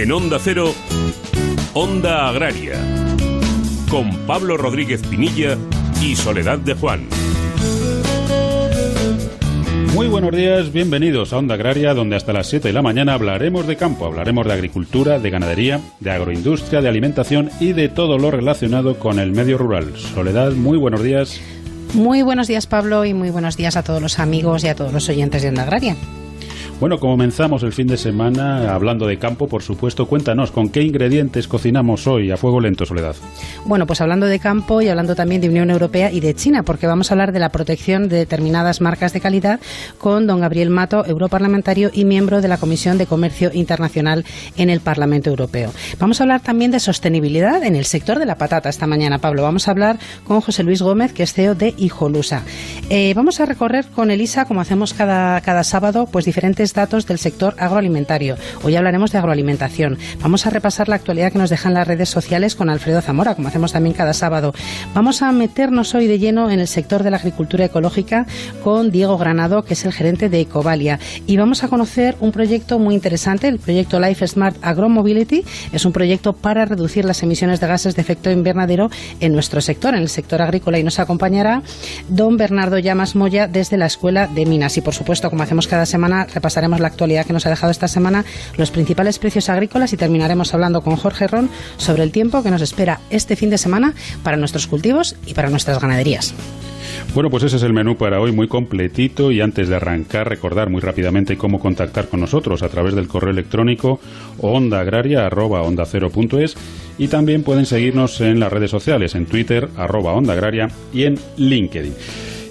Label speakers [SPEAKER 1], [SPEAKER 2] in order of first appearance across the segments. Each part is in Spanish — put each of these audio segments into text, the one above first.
[SPEAKER 1] En Onda Cero, Onda Agraria, con Pablo Rodríguez Pinilla y Soledad de Juan.
[SPEAKER 2] Muy buenos días, bienvenidos a Onda Agraria, donde hasta las 7 de la mañana hablaremos de campo, hablaremos de agricultura, de ganadería, de agroindustria, de alimentación y de todo lo relacionado con el medio rural. Soledad, muy buenos días.
[SPEAKER 3] Muy buenos días, Pablo, y muy buenos días a todos los amigos y a todos los oyentes de Onda Agraria.
[SPEAKER 2] Bueno, comenzamos el fin de semana hablando de campo, por supuesto. Cuéntanos, ¿con qué ingredientes cocinamos hoy a fuego lento, Soledad?
[SPEAKER 3] Bueno, pues hablando de campo y hablando también de Unión Europea y de China, porque vamos a hablar de la protección de determinadas marcas de calidad con don Gabriel Mato, europarlamentario y miembro de la Comisión de Comercio Internacional en el Parlamento Europeo. Vamos a hablar también de sostenibilidad en el sector de la patata esta mañana, Pablo. Vamos a hablar con José Luis Gómez, que es CEO de Hijolusa. Eh, vamos a recorrer con Elisa, como hacemos cada, cada sábado, pues diferentes datos del sector agroalimentario. Hoy hablaremos de agroalimentación. Vamos a repasar la actualidad que nos dejan las redes sociales con Alfredo Zamora, como hacemos también cada sábado. Vamos a meternos hoy de lleno en el sector de la agricultura ecológica con Diego Granado, que es el gerente de Ecovalia. Y vamos a conocer un proyecto muy interesante, el proyecto Life Smart Agromobility. Es un proyecto para reducir las emisiones de gases de efecto invernadero en nuestro sector, en el sector agrícola. Y nos acompañará don Bernardo Llamas Moya desde la Escuela de Minas. Y por supuesto, como hacemos cada semana, repasaremos la actualidad que nos ha dejado esta semana, los principales precios agrícolas y terminaremos hablando con Jorge Ron sobre el tiempo que nos espera este fin de semana para nuestros cultivos y para nuestras ganaderías.
[SPEAKER 2] Bueno, pues ese es el menú para hoy muy completito y antes de arrancar recordar muy rápidamente cómo contactar con nosotros a través del correo electrónico ondaagraria@ondacero.es y también pueden seguirnos en las redes sociales en Twitter arroba ondaagraria y en LinkedIn.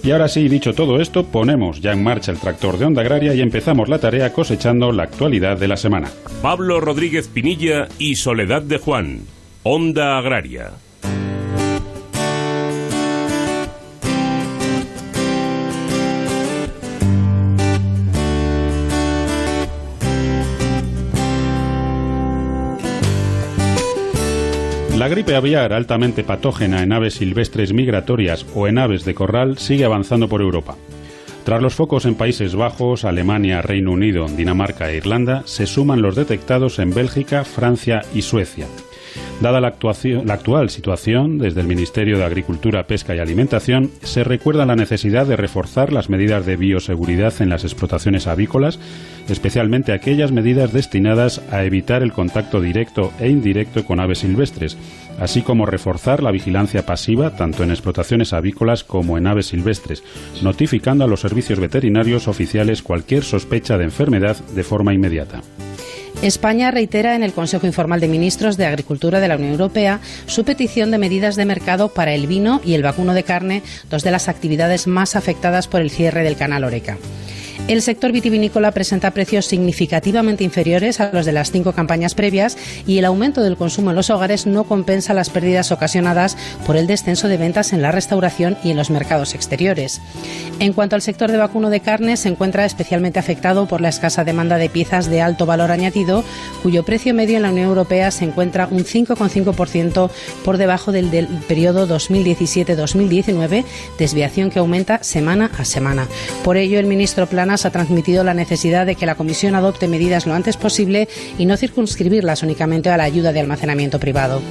[SPEAKER 2] Y ahora sí, dicho todo esto, ponemos ya en marcha el tractor de Onda Agraria y empezamos la tarea cosechando la actualidad de la semana.
[SPEAKER 1] Pablo Rodríguez Pinilla y Soledad de Juan, Onda Agraria.
[SPEAKER 2] La gripe aviar altamente patógena en aves silvestres migratorias o en aves de corral sigue avanzando por Europa. Tras los focos en Países Bajos, Alemania, Reino Unido, Dinamarca e Irlanda, se suman los detectados en Bélgica, Francia y Suecia. Dada la, actual situación, desde el Ministerio de Agricultura, Pesca y Alimentación se recuerda la necesidad de reforzar las medidas de bioseguridad en las explotaciones avícolas, especialmente aquellas medidas destinadas a evitar el contacto directo e indirecto con aves silvestres, así como reforzar la vigilancia pasiva tanto en explotaciones avícolas como en aves silvestres, notificando a los servicios veterinarios oficiales cualquier sospecha de enfermedad de forma inmediata.
[SPEAKER 3] España reitera en el Consejo Informal de Ministros de Agricultura de la Unión Europea su petición de medidas de mercado para el vino y el vacuno de carne, dos de las actividades más afectadas por el cierre del canal Oreca. El sector vitivinícola presenta precios significativamente inferiores a los de las cinco campañas previas y el aumento del consumo en los hogares no compensa las pérdidas ocasionadas por el descenso de ventas en la restauración y en los mercados exteriores. En cuanto al sector de vacuno de carne, se encuentra especialmente afectado por la escasa demanda de piezas de alto valor añadido, cuyo precio medio en la Unión Europea se encuentra un 5,5% por debajo del del periodo 2017-2019, desviación que aumenta semana a semana. Por ello, el ministro Planas ha transmitido la necesidad de que la Comisión adopte medidas lo antes posible y no circunscribirlas únicamente a la ayuda de almacenamiento privado.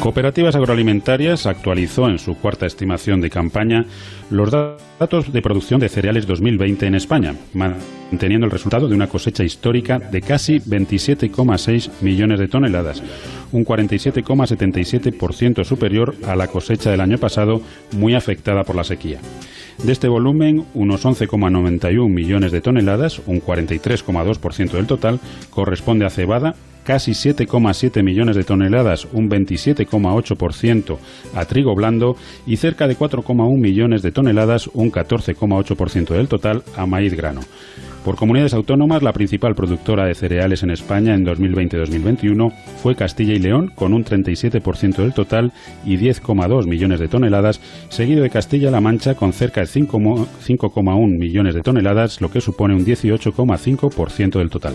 [SPEAKER 2] Cooperativas Agroalimentarias actualizó en su cuarta estimación de campaña los datos de producción de cereales 2020 en España, manteniendo el resultado de una cosecha histórica de casi 27,6 millones de toneladas, un 47,77% superior a la cosecha del año pasado, muy afectada por la sequía. De este volumen, unos 11,91 millones de toneladas, un 43,2% del total, corresponde a cebada, casi 7,7 millones de toneladas, un 27,8% a trigo blando y cerca de 4,1 millones de toneladas, un 14,8% del total a maíz grano. Por comunidades autónomas, la principal productora de cereales en España en 2020-2021 fue Castilla y León, con un 37% del total y 10,2 millones de toneladas, seguido de Castilla-La Mancha, con cerca de 5,1 millones de toneladas, lo que supone un 18,5% del total.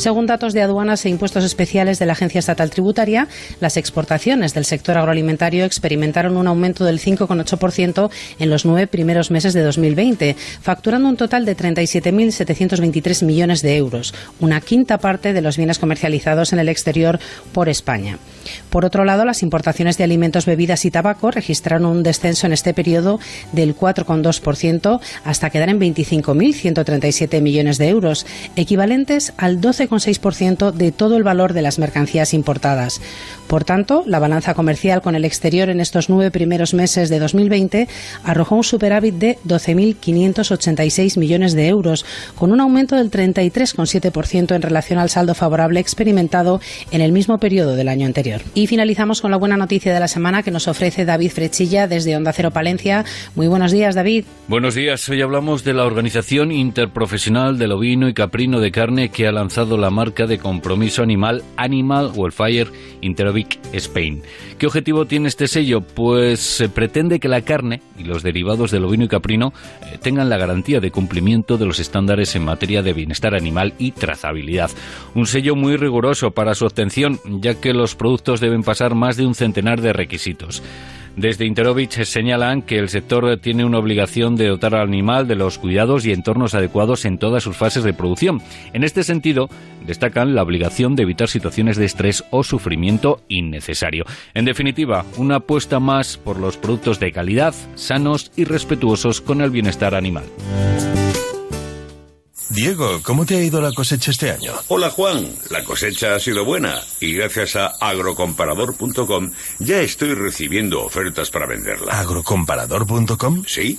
[SPEAKER 3] Según datos de aduanas e impuestos especiales de la Agencia Estatal Tributaria, las exportaciones del sector agroalimentario experimentaron un aumento del 5,8% en los nueve primeros meses de 2020, facturando un total de 37.723 millones de euros, una quinta parte de los bienes comercializados en el exterior por España. Por otro lado, las importaciones de alimentos, bebidas y tabaco registraron un descenso en este periodo del 4,2% hasta quedar en 25.137 millones de euros, equivalentes al 12,6% de todo el valor de las mercancías importadas. Por tanto, la balanza comercial con el exterior en estos nueve primeros meses de 2020 arrojó un superávit de 12.586 millones de euros, con un aumento del 33,7% en relación al saldo favorable experimentado en el mismo periodo del año anterior. Y finalizamos con la buena noticia de la semana que nos ofrece David Frechilla desde Onda Cero Palencia. Muy buenos días, David.
[SPEAKER 4] Buenos días. Hoy hablamos de la Organización Interprofesional del Ovino y Caprino de Carne que ha lanzado la marca de compromiso animal Animal Welfare Interovic Spain. ¿Qué objetivo tiene este sello? Pues se pretende que la carne y los derivados del ovino y caprino eh, tengan la garantía de cumplimiento de los estándares en materia de bienestar animal y trazabilidad. Un sello muy riguroso para su obtención, ya que los productos deben pasar más de un centenar de requisitos. Desde Interovich señalan que el sector tiene una obligación de dotar al animal de los cuidados y entornos adecuados en todas sus fases de producción. En este sentido, destacan la obligación de evitar situaciones de estrés o sufrimiento innecesario. En definitiva, una apuesta más por los productos de calidad, sanos y respetuosos con el bienestar animal.
[SPEAKER 5] Diego, ¿cómo te ha ido la cosecha este año?
[SPEAKER 6] Hola Juan, la cosecha ha sido buena y gracias a agrocomparador.com ya estoy recibiendo ofertas para venderla.
[SPEAKER 5] ¿Agrocomparador.com?
[SPEAKER 6] Sí,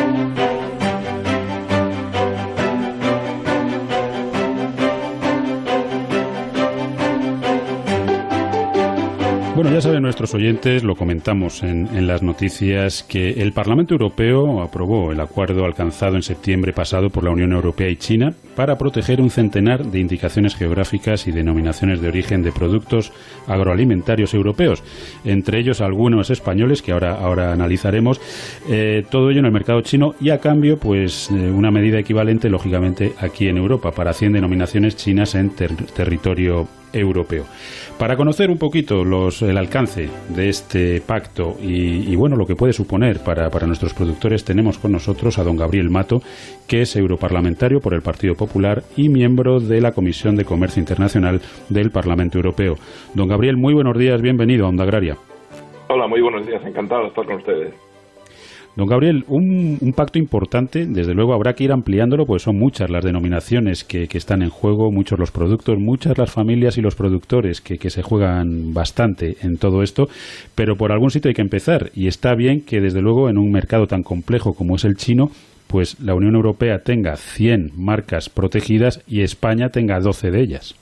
[SPEAKER 2] Bueno, ya saben nuestros oyentes, lo comentamos en, las noticias, que el Parlamento Europeo aprobó el acuerdo alcanzado en septiembre pasado por la Unión Europea y China para proteger un centenar de indicaciones geográficas y denominaciones de origen de productos agroalimentarios europeos, entre ellos algunos españoles que ahora, ahora analizaremos, eh, todo ello en el mercado chino y a cambio, pues eh, una medida equivalente, lógicamente, aquí en Europa para 100 denominaciones chinas en territorio europeo. Para conocer un poquito el alcance de este pacto y, bueno, lo que puede suponer para, para, nuestros productores, tenemos con nosotros a don Gabriel Mato, que es europarlamentario por el Partido Popular y miembro de la Comisión de Comercio Internacional del Parlamento Europeo. Don Gabriel, muy buenos días, bienvenido a Onda Agraria.
[SPEAKER 7] Hola, muy buenos días, encantado de estar con ustedes.
[SPEAKER 2] Don Gabriel, un, pacto importante, desde luego habrá que ir ampliándolo, pues son muchas las denominaciones que, están en juego, muchos los productos, muchas las familias y los productores que, se juegan bastante en todo esto, pero por algún sitio hay que empezar y está bien que desde luego en un mercado tan complejo como es el chino, pues la Unión Europea tenga 100 marcas protegidas y España tenga 12 de ellas.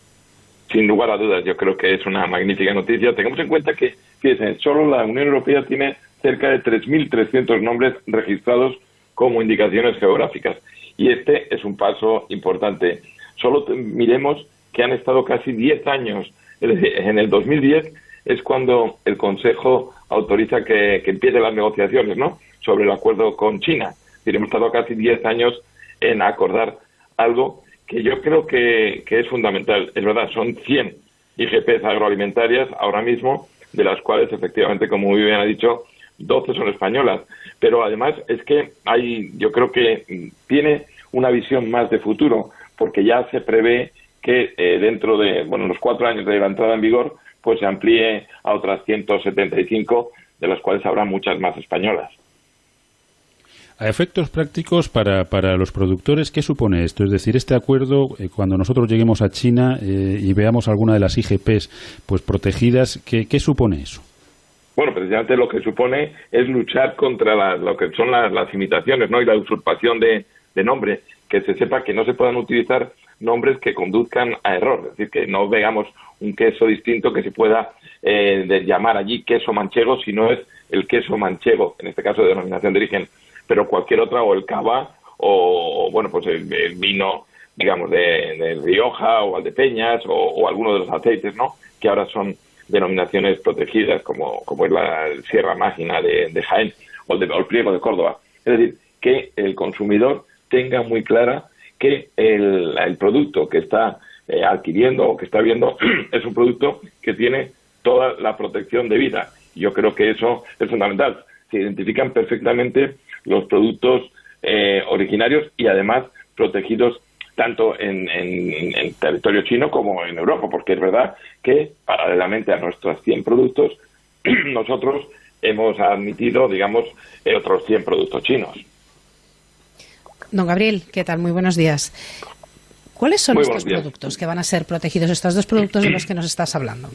[SPEAKER 7] Sin lugar a dudas, yo creo que es una magnífica noticia. Tengamos en cuenta que, fíjense, solo la Unión Europea tiene cerca de 3.300 nombres registrados como indicaciones geográficas. Y este es un paso importante. Solo miremos que han estado casi 10 años. En el 2010 es cuando el Consejo autoriza que, que empiecen las negociaciones ¿no? sobre el acuerdo con China. Hemos estado casi 10 años en acordar algo que yo creo que, es fundamental. Es verdad, son 100 IGPs agroalimentarias ahora mismo, de las cuales efectivamente, como muy bien ha dicho, 12 son españolas. Pero además es que hay, yo creo que tiene una visión más de futuro, porque ya se prevé que eh, dentro de, bueno, los cuatro años de la entrada en vigor, pues se amplíe a otras 175, de las cuales habrá muchas más españolas.
[SPEAKER 2] A efectos prácticos para, para los productores, ¿qué supone esto? Es decir, este acuerdo, eh, cuando nosotros lleguemos a China eh, y veamos alguna de las IGPs pues protegidas, ¿qué, qué supone eso?
[SPEAKER 7] Bueno, precisamente lo que supone es luchar contra lo que son las, imitaciones ¿no? y la usurpación de, de nombre, que se sepa que no se puedan utilizar nombres que conduzcan a error, es decir, que no veamos un queso distinto que se pueda eh, llamar allí queso manchego si no es el queso manchego, en este caso de denominación de origen, pero cualquier otra, o el cava, o bueno, pues el, vino, digamos, de, Rioja o Valdepeñas, o, o alguno de los aceites, ¿no? Que ahora son denominaciones protegidas, como, como es la Sierra Mágina de, Jaén o el, de, o el Pliego de Córdoba. Es decir, que el consumidor tenga muy clara que el, el producto que está eh, adquiriendo o que está viendo es un producto que tiene toda la protección de vida. Yo creo que eso es fundamental. Se identifican perfectamente los productos eh, originarios y además protegidos tanto en, en, territorio chino como en Europa, porque es verdad que paralelamente a nuestros 100 productos, nosotros hemos admitido, digamos, otros 100 productos chinos.
[SPEAKER 3] Don Gabriel, ¿qué tal? Muy buenos días. ¿Cuáles son estos productos que van a ser protegidos, estos dos productos de los que nos estás hablando?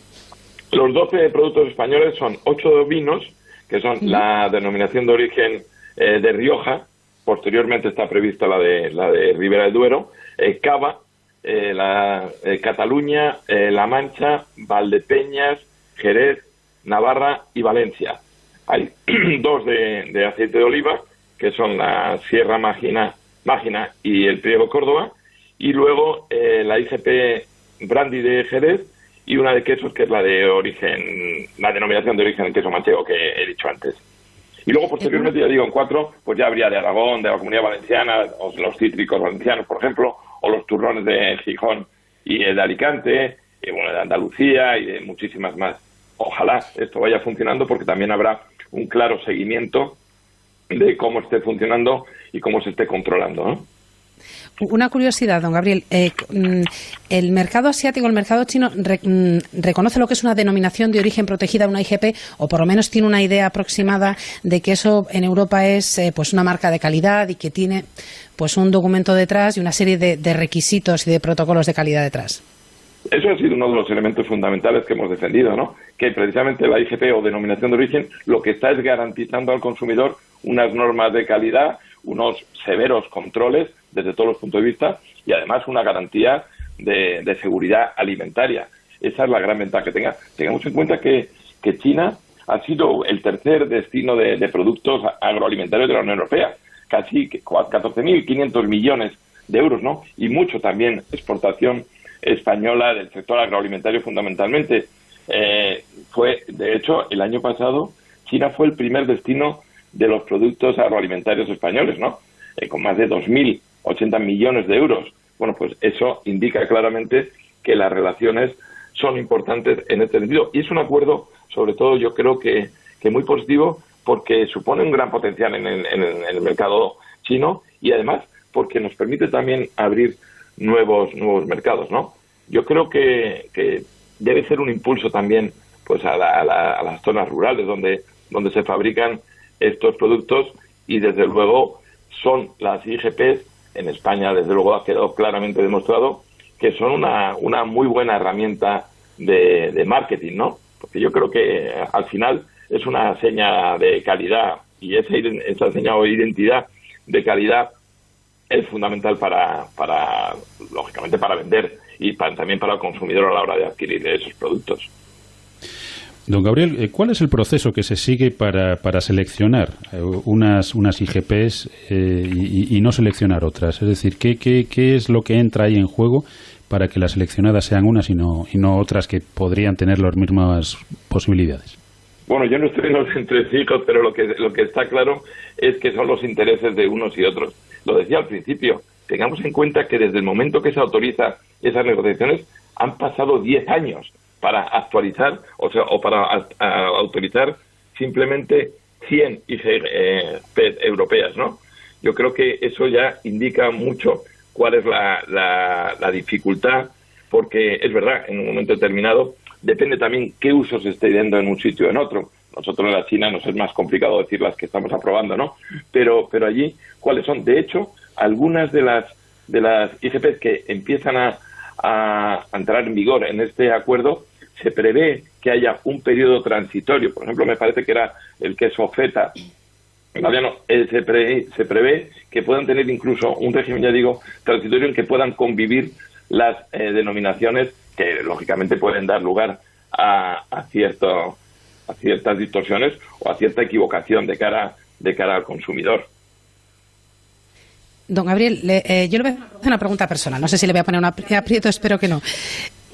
[SPEAKER 7] Los 12 productos españoles son 8 vinos, que son la denominación de origen eh, de Rioja, posteriormente está prevista la de, la de Ribera del Duero, eh, Cava, eh, la Cataluña, La Mancha, Valdepeñas, Jerez, Navarra y Valencia. Hay dos de, de aceite de oliva, que son la Sierra Mágina Mágina y el Priego Córdoba, y luego eh, la IGP Brandy de Jerez y una de quesos que es la de origen, la denominación de origen del queso manchego que he dicho antes. Y luego posteriormente, ya digo, en cuatro, pues ya habría de Aragón, de la Comunidad Valenciana, o los cítricos valencianos, por ejemplo, o los turrones de Gijón y de Alicante, bueno, de Andalucía y de muchísimas más. Ojalá esto vaya funcionando porque también habrá un claro seguimiento de cómo esté funcionando y cómo se esté controlando.
[SPEAKER 3] Una curiosidad, don Gabriel. Eh, mm, ¿El mercado asiático, el mercado chino, mm, reconoce lo que es una denominación de origen protegida, una IGP, o por lo menos tiene una idea aproximada de que eso en Europa es eh, pues una marca de calidad y que tiene pues un documento detrás y una serie de requisitos y de protocolos de calidad detrás?
[SPEAKER 7] Eso ha sido uno de los elementos fundamentales que hemos defendido, ¿no? Que precisamente la IGP o denominación de origen lo que está es garantizando al consumidor unas normas de calidad, unos severos controles desde todos los puntos de vista y además una garantía de, seguridad alimentaria. Esa es la gran ventaja que tenga. Tengamos en cuenta que, China ha sido el tercer destino de, productos agroalimentarios de la Unión Europea, casi 14.500 millones de euros, ¿no? Y mucho también exportación española del sector agroalimentario fundamentalmente. Eh, fue, de hecho, el año pasado China fue el primer destino de los productos agroalimentarios españoles, ¿no? Eh, con más de 2.080 millones de euros. Bueno, pues eso indica claramente que las relaciones son importantes en este sentido. Y es un acuerdo, sobre todo, yo creo que, que muy positivo porque supone un gran potencial en el, en el mercado chino y además porque nos permite también abrir nuevos nuevos mercados, ¿no? Yo creo que, que debe ser un impulso también pues a, a las zonas rurales donde donde se fabrican estos productos y desde luego son las IGPs en España desde luego ha quedado claramente demostrado que son una, una muy buena herramienta de, marketing, ¿no? Porque yo creo que eh, al final es una seña de calidad y esa, esa seña o identidad de calidad es fundamental para, para lógicamente, para vender y también para el consumidor a la hora de adquirir esos productos.
[SPEAKER 2] Don Gabriel, eh, ¿cuál es el proceso que se sigue para, para seleccionar eh, unas, unas IGPs eh, y, no seleccionar otras? Es decir, ¿qué, ¿qué, qué, es lo que entra ahí en juego para que las seleccionadas sean unas y no, y no otras que podrían tener las mismas posibilidades?
[SPEAKER 7] Bueno, yo no estoy en los entresijos, pero lo que, lo que está claro es que son los intereses de unos y otros. Lo decía al principio, tengamos en cuenta que desde el momento que se autoriza esas negociaciones han pasado 10 años para actualizar o, sea, o para autorizar simplemente 100 IGP eh, europeas, ¿no? Yo creo que eso ya indica mucho cuál es la, la, dificultad, porque es verdad, en un momento determinado depende también qué uso se esté dando en un sitio o en otro. nosotros en la China nos es más complicado decir las que estamos aprobando, ¿no? Pero, pero allí, ¿cuáles son? De hecho, algunas de las, de las IGPs que empiezan a, a entrar en vigor en este acuerdo, se prevé que haya un periodo transitorio. Por ejemplo, me parece que era el queso feta eh, se, prevé, se prevé que puedan tener incluso un régimen, ya digo, transitorio en que puedan convivir las eh, denominaciones que lógicamente pueden dar lugar a, cierto, a ciertas distorsiones o a cierta equivocación de cara, de cara al consumidor.
[SPEAKER 3] Don Gabriel, eh, yo le voy a hacer una pregunta personal. No sé si le voy a poner un aprieto, espero que no.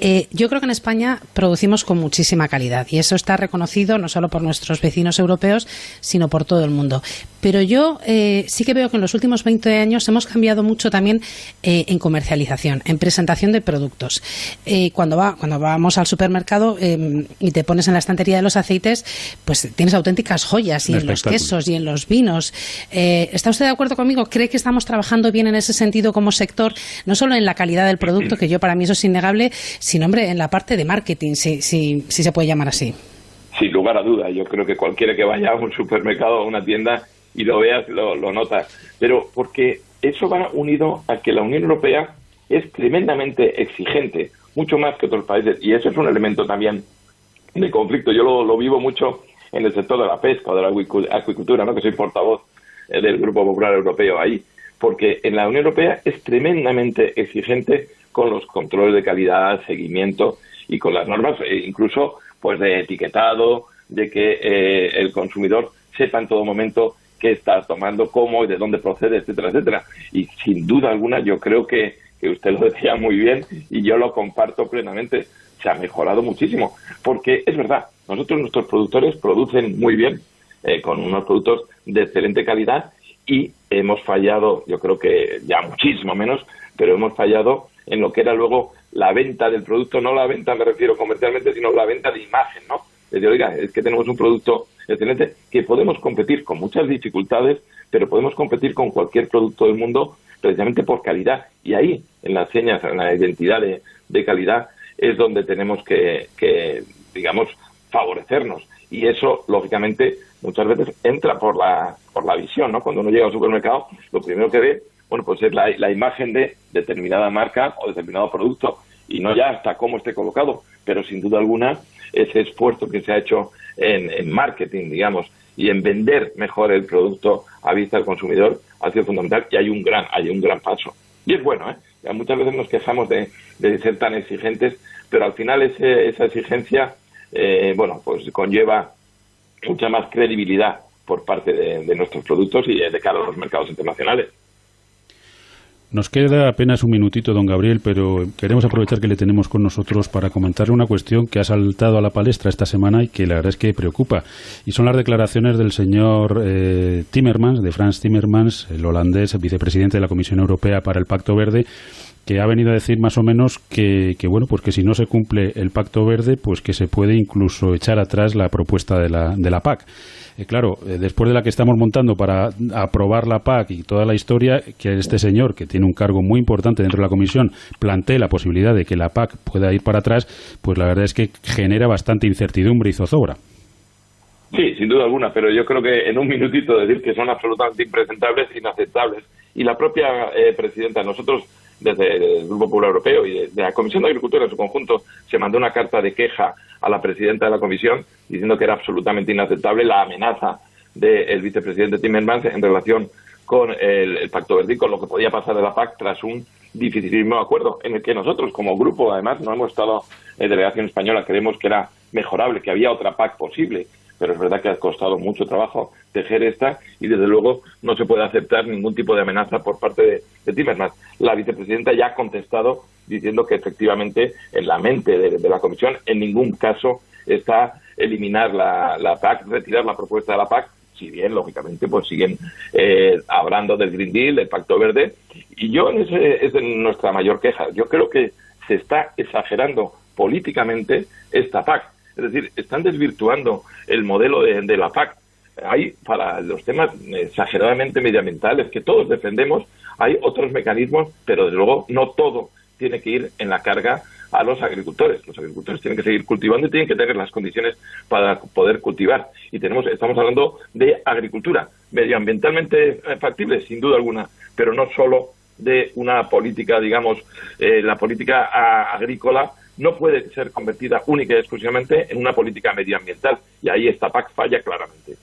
[SPEAKER 3] Eh, yo creo que en España producimos con muchísima calidad y eso está reconocido no solo por nuestros vecinos europeos, sino por todo el mundo. Pero yo eh, sí que veo que en los últimos 20 años hemos cambiado mucho también eh, en comercialización, en presentación de productos. cuando, va, cuando vamos al supermercado y te pones en la estantería de los aceites, pues tienes auténticas joyas y en los quesos y en los vinos. ¿Está usted de acuerdo conmigo? ¿Cree que estamos trabajando bien en ese sentido como sector, no solo en la calidad del producto, que yo para mí eso es innegable, sin nombre en la parte de marketing, si, si, se puede llamar así.
[SPEAKER 7] Sin lugar a duda, yo creo que cualquiera que vaya a un supermercado o a una tienda y lo veas, lo, lo notas. Pero porque eso va unido a que la Unión Europea es tremendamente exigente, mucho más que otros países, y eso es un elemento también de conflicto. Yo lo, lo vivo mucho en el sector de la pesca o de la acuicultura, ¿no? que soy portavoz eh, del Grupo Popular Europeo ahí, porque en la Unión Europea es tremendamente exigente con los controles de calidad, seguimiento y con las normas, eh, incluso pues de etiquetado, de que eh, el consumidor sepa en todo momento qué está tomando, cómo y de dónde procede, etcétera, etcétera. Y sin duda alguna yo creo que, que usted lo decía muy bien y yo lo comparto plenamente. Se ha mejorado muchísimo, porque es verdad, nosotros nuestros productores producen muy bien, eh, con unos productos de excelente calidad y hemos fallado, yo creo que ya muchísimo menos, pero hemos fallado en lo que era luego la venta del producto, no la venta me refiero comercialmente, sino la venta de imagen, ¿no? Es decir, oiga, es que tenemos un producto excelente que podemos competir con muchas dificultades, pero podemos competir con cualquier producto del mundo precisamente por calidad. Y ahí, en las señas, en la identidad de, calidad, es donde tenemos que, que, digamos, favorecernos. Y eso, lógicamente, muchas veces entra por la, por la visión, ¿no? Cuando uno llega al supermercado, lo primero que ve bueno, pues es la, imagen de determinada marca o determinado producto y no ya hasta cómo esté colocado, pero sin duda alguna ese esfuerzo que se ha hecho en, marketing, digamos, y en vender mejor el producto a vista del consumidor ha sido fundamental y hay un gran, hay un gran paso. Y es bueno, ¿eh? Ya muchas veces nos quejamos de, ser tan exigentes, pero al final esa exigencia, eh, bueno, pues conlleva mucha más credibilidad por parte de, de nuestros productos y de cara a los mercados internacionales.
[SPEAKER 2] Nos queda apenas un minutito, don Gabriel, pero queremos aprovechar que le tenemos con nosotros para comentarle una cuestión que ha saltado a la palestra esta semana y que la verdad es que preocupa. Y son las declaraciones del señor eh, Timmermans, de Frans Timmermans, el holandés, vicepresidente de la Comisión Europea para el Pacto Verde, que ha venido a decir más o menos que, que, bueno pues que si no se cumple el pacto verde pues que se puede incluso echar atrás la propuesta de la, de la PAC eh, claro, eh, después de la que estamos montando para aprobar la PAC y toda la historia, que este señor, que tiene un cargo muy importante dentro de la Comisión, plantee la posibilidad de que la PAC pueda ir para atrás, pues la verdad es que genera bastante incertidumbre y zozobra.
[SPEAKER 7] Sí, sin duda alguna, pero yo creo que en un minutito decir que son absolutamente impresentables inaceptables. Y la propia eh, presidenta, nosotros desde el Grupo Popular Europeo y de, la Comisión de Agricultura en su conjunto se mandó una carta de queja a la presidenta de la Comisión diciendo que era absolutamente inaceptable la amenaza del vicepresidente Timmermans en relación con el, Pacto Verde con lo que podía pasar de la PAC tras un dificilísimo acuerdo en el que nosotros como grupo además no hemos estado en delegación española creemos que era mejorable, que había otra PAC posible pero es verdad que ha costado mucho trabajo tejer esta y desde luego no se puede aceptar ningún tipo de amenaza por parte de, de Timmermans. La vicepresidenta ya ha contestado diciendo que efectivamente en la mente de, la Comisión en ningún caso está eliminar la, la, PAC, retirar la propuesta de la PAC, si bien lógicamente pues siguen eh, hablando del Green Deal, del Pacto Verde y yo es nuestra mayor queja. Yo creo que se está exagerando políticamente esta PAC es decir, están desvirtuando el modelo de, la PAC. Hay, para los temas exageradamente medioambientales que todos defendemos, hay otros mecanismos, pero desde luego no todo tiene que ir en la carga a los agricultores. Los agricultores tienen que seguir cultivando y tienen que tener las condiciones para poder cultivar. Y tenemos, estamos hablando de agricultura medioambientalmente factible, sin duda alguna, pero no solo de una política, digamos, eh, la política agrícola no puede ser convertida única y exclusivamente en una política medioambiental. Y ahí esta PAC falla claramente.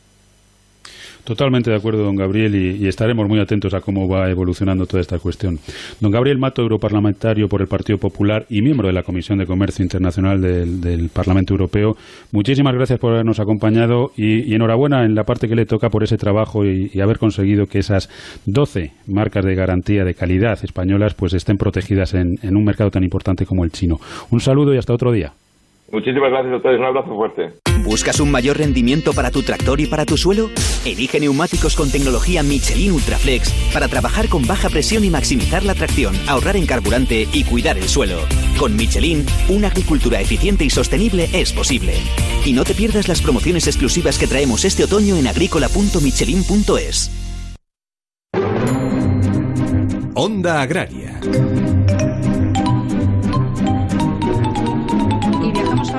[SPEAKER 2] Totalmente de acuerdo, don Gabriel, y, estaremos muy atentos a cómo va evolucionando toda esta cuestión. Don Gabriel Mato, europarlamentario por el Partido Popular y miembro de la Comisión de Comercio Internacional del, Parlamento Europeo, muchísimas gracias por habernos acompañado y, enhorabuena en la parte que le toca por ese trabajo y, haber conseguido que esas 12 marcas de garantía de calidad españolas pues estén protegidas en un mercado tan importante como el chino. Un saludo y hasta otro día.
[SPEAKER 7] Muchísimas gracias a ustedes, un abrazo fuerte.
[SPEAKER 8] ¿Buscas un mayor rendimiento para tu tractor y para tu suelo? Elige neumáticos con tecnología Michelin Ultraflex para trabajar con baja presión y maximizar la tracción, ahorrar en carburante y cuidar el suelo. Con Michelin, una agricultura eficiente y sostenible es posible. Y no te pierdas las promociones exclusivas que traemos este otoño en agrícola.michelin.es.
[SPEAKER 9] Onda Agraria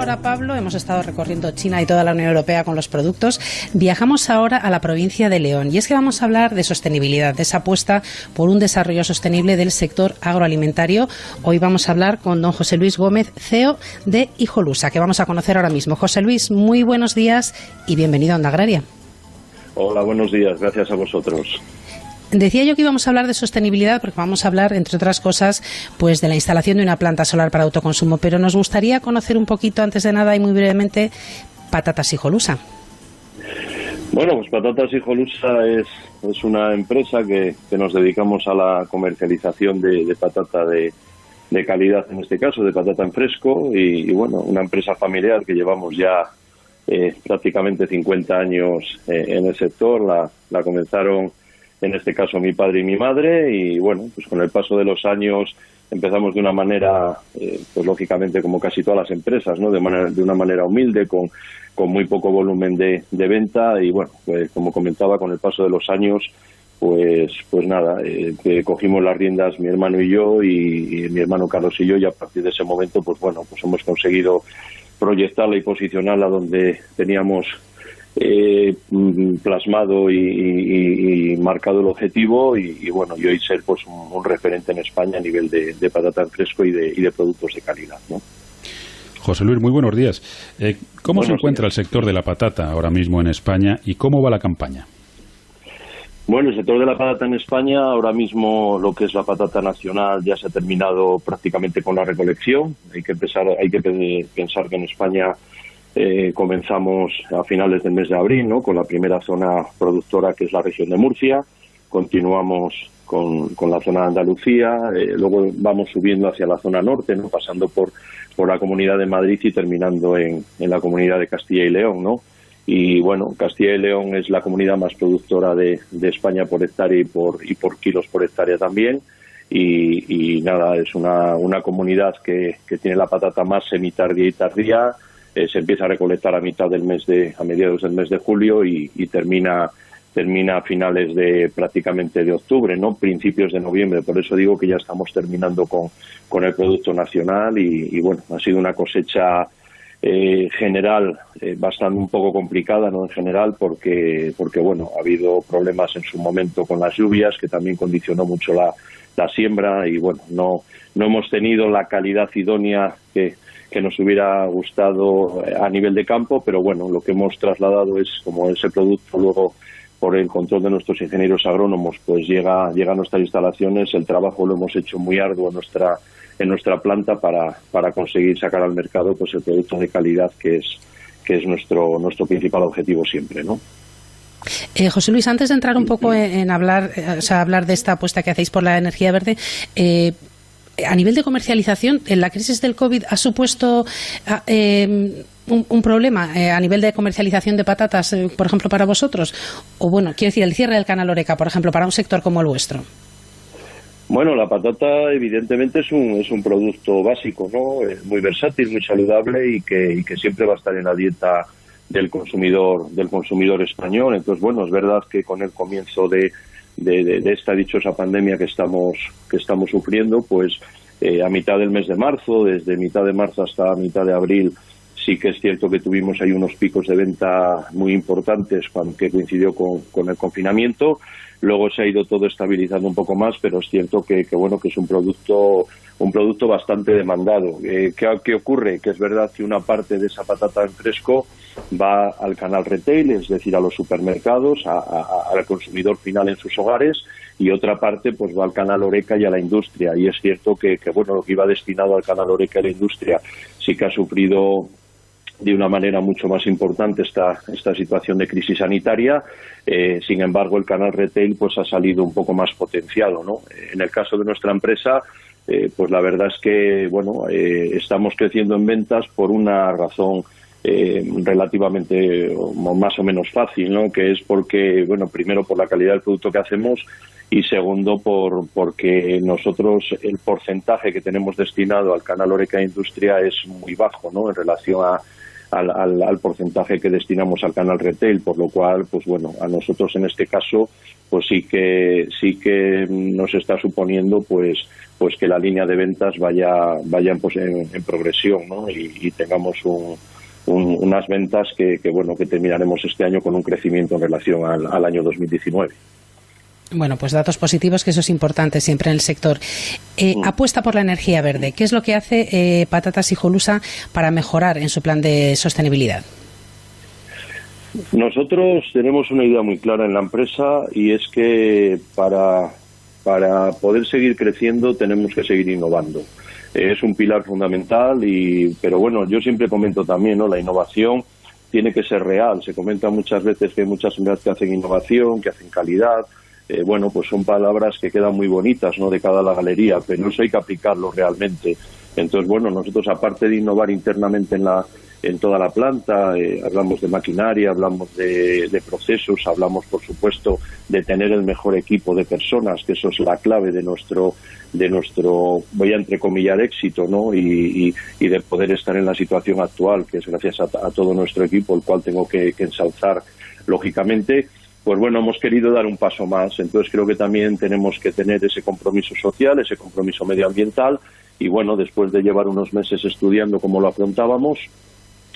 [SPEAKER 3] ahora, Pablo, hemos estado recorriendo China y toda la Unión Europea con los productos. Viajamos ahora a la provincia de León y es que vamos a hablar de sostenibilidad, de esa apuesta por un desarrollo sostenible del sector agroalimentario. Hoy vamos a hablar con don José Luis Gómez, CEO de Hijolusa, que vamos a conocer ahora mismo. José Luis, muy buenos días y bienvenido a Onda Agraria.
[SPEAKER 10] Hola, buenos días. Gracias a vosotros.
[SPEAKER 3] Decía yo que íbamos a hablar de sostenibilidad porque vamos a hablar, entre otras cosas, pues de la instalación de una planta solar para autoconsumo, pero nos gustaría conocer un poquito, antes de nada y muy brevemente, Patatas Hijolusa.
[SPEAKER 10] Bueno, pues Patatas Hijolusa es, es una empresa que, nos dedicamos a la comercialización de, patata de, calidad, en este caso, de patata en fresco, y, bueno, una empresa familiar que llevamos ya eh, prácticamente 50 años eh, en el sector, la, la comenzaron en este caso mi padre y mi madre, y bueno, pues con el paso de los años empezamos de una manera, eh, pues lógicamente como casi todas las empresas, ¿no? De, manera, de una manera humilde, con, con muy poco volumen de, de, venta y bueno, pues como comentaba, con el paso de los años, pues, pues nada, eh, cogimos las riendas mi hermano y yo y, y, mi hermano Carlos y yo y a partir de ese momento, pues bueno, pues hemos conseguido proyectarla y posicionarla donde teníamos eh, mm, plasmado y, marcado el objetivo y, bueno, y hoy ser pues un, referente en España a nivel de, patata fresco y de, y de productos de calidad, ¿no?
[SPEAKER 2] José Luis, muy buenos días. Eh, ¿Cómo se encuentra el sector de la patata ahora mismo en España y cómo va la campaña?
[SPEAKER 10] Bueno, el sector de la patata en España, ahora mismo lo que es la patata nacional ya se ha terminado prácticamente con la recolección. Hay que empezar, hay que pensar que en España eh, comenzamos a finales del mes de abril ¿no? con la primera zona productora que es la región de Murcia, continuamos con, con la zona de Andalucía, eh, luego vamos subiendo hacia la zona norte, ¿no? pasando por, por la comunidad de Madrid y terminando en, en la comunidad de Castilla y León. ¿no? Y bueno, Castilla y León es la comunidad más productora de, de España por hectárea y por, y por kilos por hectárea también. Y, y nada, es una, una comunidad que, que tiene la patata más semitardía y tardía, eh, se empieza a recolectar a mitad del mes de, a mediados del mes de julio y, termina termina a finales de prácticamente de octubre, no principios de noviembre. Por eso digo que ya estamos terminando con, con el producto nacional y, bueno, ha sido una cosecha eh, general eh, bastante un poco complicada, no en general, porque porque bueno ha habido problemas en su momento con las lluvias que también condicionó mucho la, la siembra y bueno no no hemos tenido la calidad idónea que que nos hubiera gustado eh, a nivel de campo, pero bueno, lo que hemos trasladado es como ese producto luego por el control de nuestros ingenieros agrónomos, pues llega, llega a nuestras instalaciones, el trabajo lo hemos hecho muy arduo en nuestra, en nuestra planta para, para conseguir sacar al mercado pues el producto de calidad que es, que es nuestro, nuestro principal objetivo siempre, ¿no?
[SPEAKER 3] Eh, José Luis, antes de entrar un poco en, hablar, eh, hablar de esta apuesta que hacéis por la energía verde, eh, a nivel de comercialización, en la crisis del COVID ha supuesto ah, em, un, problema eh, a nivel de comercialización de patatas, eh, por ejemplo, para vosotros? O bueno, quiero decir, el cierre del canal Oreca, por ejemplo, para un sector como el vuestro.
[SPEAKER 10] Bueno, la patata evidentemente es un, es un producto básico, ¿no? Es muy versátil, muy saludable y que, y que siempre va a estar en la dieta del consumidor del consumidor español. Entonces, bueno, es verdad que con el comienzo de, de, esta dichosa pandemia que estamos, que estamos sufriendo, pues eh, a mitad del mes de marzo, desde mitad de marzo hasta mitad de abril, sí que es cierto que tuvimos ahí unos picos de venta muy importantes que coincidió con, con el confinamiento. Luego se ha ido todo estabilizando un poco más, pero es cierto que, que bueno que es un producto un producto bastante demandado. Eh, ¿qué, ¿qué, ocurre? Que es verdad que una parte de esa patata en fresco va al canal retail, es decir, a los supermercados, a, al consumidor final en sus hogares, y otra parte pues va al canal Oreca y a la industria. Y es cierto que, que bueno lo que iba destinado al canal Oreca y a la industria sí que ha sufrido de una manera mucho más importante esta, esta situación de crisis sanitaria. Eh, sin embargo, el canal retail pues ha salido un poco más potenciado. ¿no? En el caso de nuestra empresa, eh, pues la verdad es que bueno, eh, estamos creciendo en ventas por una razón eh, relativamente más o menos fácil, ¿no? que es porque, bueno, primero por la calidad del producto que hacemos y segundo por porque nosotros el porcentaje que tenemos destinado al canal Oreca Industria es muy bajo, ¿no? En relación a, al, al, al, porcentaje que destinamos al canal retail, por lo cual, pues bueno, a nosotros en este caso, pues sí que sí que nos está suponiendo, pues pues que la línea de ventas vaya vaya en, pues, en, en progresión, ¿no? Y, tengamos un, unas ventas que, que, bueno que terminaremos este año con un crecimiento en relación al, al año 2019.
[SPEAKER 3] Bueno, pues datos positivos, que eso es importante siempre en el sector. Eh, mm. Apuesta por la energía verde. ¿Qué es lo que hace eh, Patatas y Jolusa para mejorar en su plan de sostenibilidad?
[SPEAKER 10] Nosotros tenemos una idea muy clara en la empresa y es que para, para poder seguir creciendo tenemos que seguir innovando. Es un pilar fundamental, y, pero bueno, yo siempre comento también, ¿no? La innovación tiene que ser real. Se comenta muchas veces que hay muchas empresas que hacen innovación, que hacen calidad, eh, bueno, pues son palabras que quedan muy bonitas, ¿no?, de cada la galería, pero eso hay que aplicarlo realmente. Entonces, bueno, nosotros aparte de innovar internamente en la en toda la planta, eh, hablamos de maquinaria, hablamos de, de, procesos, hablamos, por supuesto, de tener el mejor equipo de personas, que eso es la clave de nuestro, de nuestro voy a entrecomillar, éxito, ¿no? Y, y, y de poder estar en la situación actual, que es gracias a, todo nuestro equipo, el cual tengo que ensalzar, lógicamente pues bueno, hemos querido dar un paso más. Entonces creo que también tenemos que tener ese compromiso social, ese compromiso medioambiental y bueno, después de llevar unos meses estudiando cómo lo afrontábamos,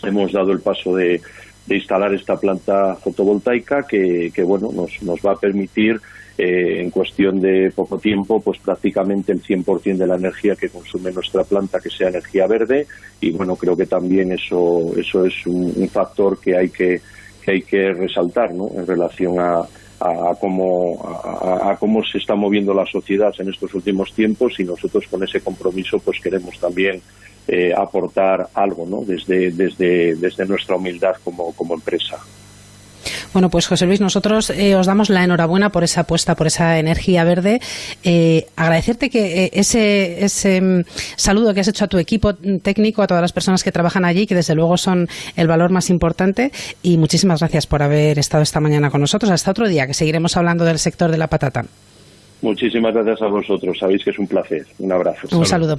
[SPEAKER 10] hemos dado el paso de, instalar esta planta fotovoltaica que, que bueno, nos, nos, va a permitir eh, en cuestión de poco tiempo, pues prácticamente el 100% de la energía que consume nuestra planta que sea energía verde y bueno, creo que también eso, eso es un factor que hay que que hay que resaltar ¿no? en relación a, cómo se está moviendo la sociedad en estos últimos tiempos y nosotros con ese compromiso pues queremos también eh, aportar algo ¿no? desde, desde, desde nuestra humildad como, como empresa.
[SPEAKER 3] Bueno, pues José Luis, nosotros eh, os damos la enhorabuena por esa apuesta, por esa energía verde. Eh, agradecerte que eh, ese, ese um, saludo que has hecho a tu equipo técnico, a todas las personas que trabajan allí, que desde luego son el valor más importante. Y muchísimas gracias por haber estado esta mañana con nosotros. Hasta otro día, que seguiremos hablando del sector de la patata.
[SPEAKER 10] Muchísimas gracias a vosotros. Sabéis que es un placer. Un abrazo.
[SPEAKER 3] Un saludo.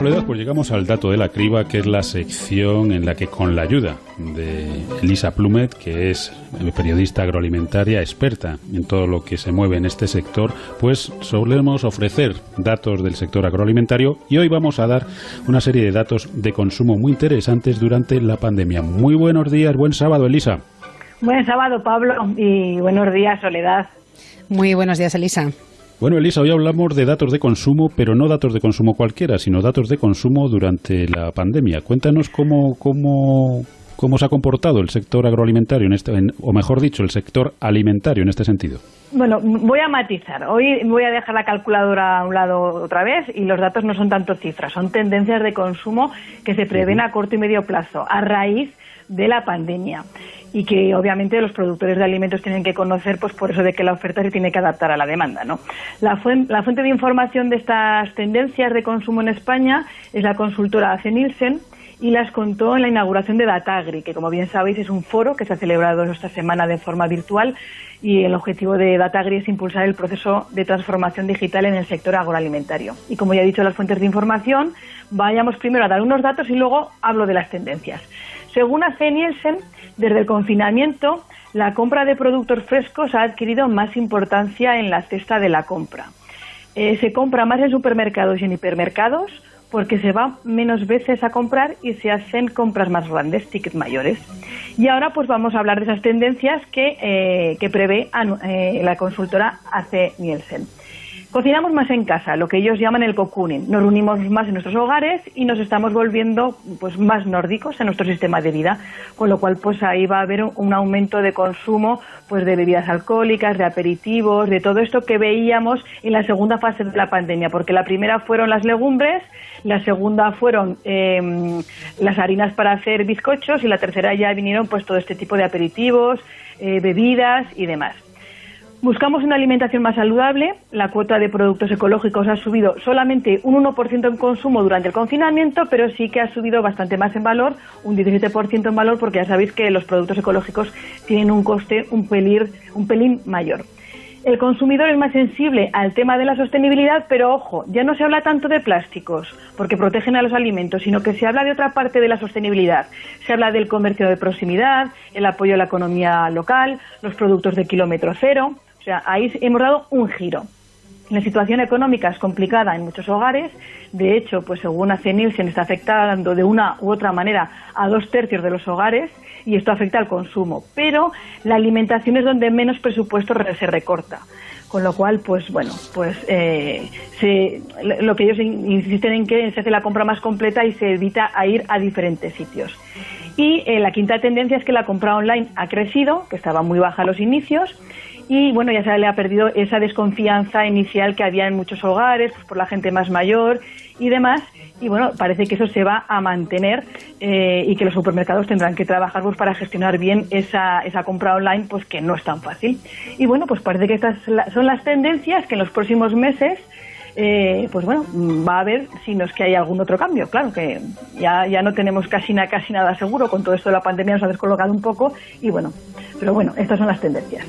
[SPEAKER 2] Soledad, pues llegamos al dato de la criba, que es la sección en la que con la ayuda de Elisa Plumet, que es periodista agroalimentaria experta en todo lo que se mueve en este sector, pues solemos ofrecer datos del sector agroalimentario y hoy vamos a dar una serie de datos de consumo muy interesantes durante la pandemia. Muy buenos días, buen sábado, Elisa.
[SPEAKER 11] Buen sábado, Pablo, y buenos días, Soledad.
[SPEAKER 3] Muy buenos días, Elisa.
[SPEAKER 2] Bueno, Elisa, hoy hablamos de datos de consumo, pero no datos de consumo cualquiera, sino datos de consumo durante la pandemia. Cuéntanos cómo, cómo, cómo se ha comportado el sector agroalimentario, en este, en, o mejor dicho, el sector alimentario en este sentido.
[SPEAKER 11] Bueno, voy a matizar. Hoy voy a dejar la calculadora a un lado otra vez y los datos no son tanto cifras, son tendencias de consumo que se prevén a corto y medio plazo a raíz de la pandemia. Y que obviamente los productores de alimentos tienen que conocer, pues por eso de que la oferta se tiene que adaptar a la demanda. ¿no? La, fuente, la fuente de información de estas tendencias de consumo en España es la consultora AC Nielsen y las contó en la inauguración de Datagri, que como bien sabéis es un foro que se ha celebrado esta semana de forma virtual y el objetivo de Datagri es impulsar el proceso de transformación digital en el sector agroalimentario. Y como ya he dicho las fuentes de información, vayamos primero a dar unos datos y luego hablo de las tendencias. Según AC Nielsen, desde el confinamiento, la compra de productos frescos ha adquirido más importancia en la cesta de la compra. Eh, se compra más en supermercados y en hipermercados porque se va menos veces a comprar y se hacen compras más grandes, tickets mayores. Y ahora pues vamos a hablar de esas tendencias que, eh, que prevé eh, la consultora AC Nielsen. Cocinamos más en casa, lo que ellos llaman el cocooning. Nos reunimos más en nuestros hogares y nos estamos volviendo pues más nórdicos en nuestro sistema de vida, con lo cual pues ahí va a haber un aumento de consumo pues de bebidas alcohólicas, de aperitivos, de todo esto que veíamos en la segunda fase de la pandemia, porque la primera fueron las legumbres, la segunda fueron em, las harinas para hacer bizcochos y la tercera ya vinieron pues todo este tipo de aperitivos, eh, bebidas y demás. Buscamos una alimentación más saludable. La cuota de productos ecológicos ha subido solamente un 1% en consumo durante el confinamiento, pero sí que ha subido bastante más en valor, un 17% en valor, porque ya sabéis que los productos ecológicos tienen un coste un, un pelín mayor. El consumidor es más sensible al tema de la sostenibilidad, pero ojo, ya no se habla tanto de plásticos, porque protegen a los alimentos, sino que se habla de otra parte de la sostenibilidad. Se habla del comercio de proximidad, el apoyo a la economía local, los productos de kilómetro cero. O sea, ahí hemos dado un giro. La situación económica es complicada en muchos hogares. De hecho, pues según hace Nielsen, está afectando de una u otra manera a dos tercios de los hogares y esto afecta al consumo. Pero la alimentación es donde menos presupuesto se recorta. Con lo cual, pues bueno, pues eh, lo que ellos insisten en que se hace la compra más completa y se evita a ir a diferentes sitios. Y eh, la quinta tendencia es que la compra online ha crecido, que estaba muy baja a los inicios, y bueno, ya se le ha perdido esa desconfianza inicial que había en muchos hogares pues, por la gente más mayor y demás. Y bueno, parece que eso se va a mantener eh, y que los supermercados tendrán que trabajar pues, para gestionar bien esa, esa compra online, pues que no es tan fácil. Y bueno, pues parece que estas son las tendencias que en los próximos meses eh, pues bueno, va a haber si no es que hay algún otro cambio. Claro que ya, ya no tenemos casi, casi nada seguro, con todo esto de la pandemia nos ha descolocado un poco y bueno, pero bueno, estas son las tendencias.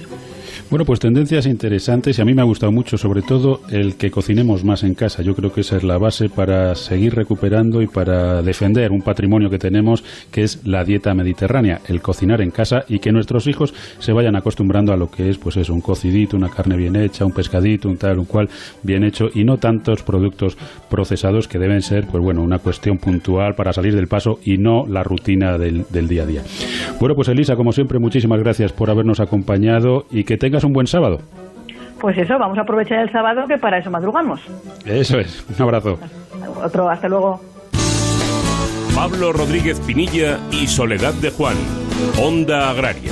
[SPEAKER 2] Bueno, pues tendencias interesantes y a mí me ha gustado mucho, sobre todo el que cocinemos más en casa. Yo creo que esa es la base para seguir recuperando y para defender un patrimonio que tenemos, que es la dieta mediterránea, el cocinar en casa y que nuestros hijos se vayan acostumbrando a lo que es, pues eso, un cocidito, una carne bien hecha, un pescadito, un tal, un cual bien hecho y no tantos productos procesados que deben ser, pues bueno, una cuestión puntual para salir del paso y no la rutina del, del día a día. Bueno, pues Elisa, como siempre, muchísimas gracias por habernos acompañado y que tengas un buen sábado.
[SPEAKER 11] Pues eso, vamos a aprovechar el sábado que para eso madrugamos.
[SPEAKER 2] Eso es, un abrazo.
[SPEAKER 11] Otro, hasta luego.
[SPEAKER 1] Pablo Rodríguez Pinilla y Soledad de Juan, Onda Agraria.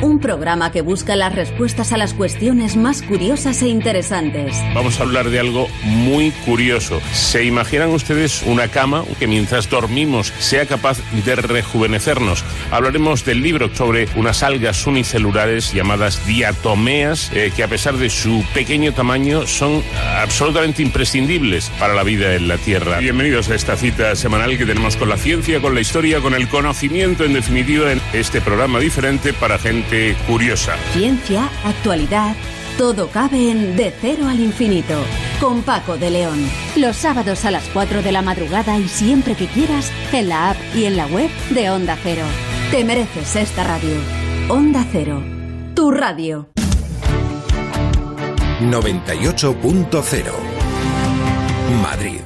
[SPEAKER 12] Un programa que busca las respuestas a las cuestiones más curiosas e interesantes.
[SPEAKER 1] Vamos a hablar de algo muy curioso. ¿Se imaginan ustedes una cama que mientras dormimos sea capaz de rejuvenecernos? Hablaremos del libro sobre unas algas unicelulares llamadas diatomeas eh, que a pesar de su pequeño tamaño son absolutamente imprescindibles para la vida en la Tierra. Bienvenidos a esta cita semanal que tenemos con la ciencia, con la historia, con el conocimiento en definitiva en este programa diferente para gente curiosa.
[SPEAKER 12] Ciencia, actualidad, todo cabe en De Cero al Infinito, con Paco de León. Los sábados a las 4 de la madrugada y siempre que quieras, en la app y en la web de Onda Cero. Te mereces esta radio. Onda Cero, tu radio.
[SPEAKER 9] 98.0 Madrid.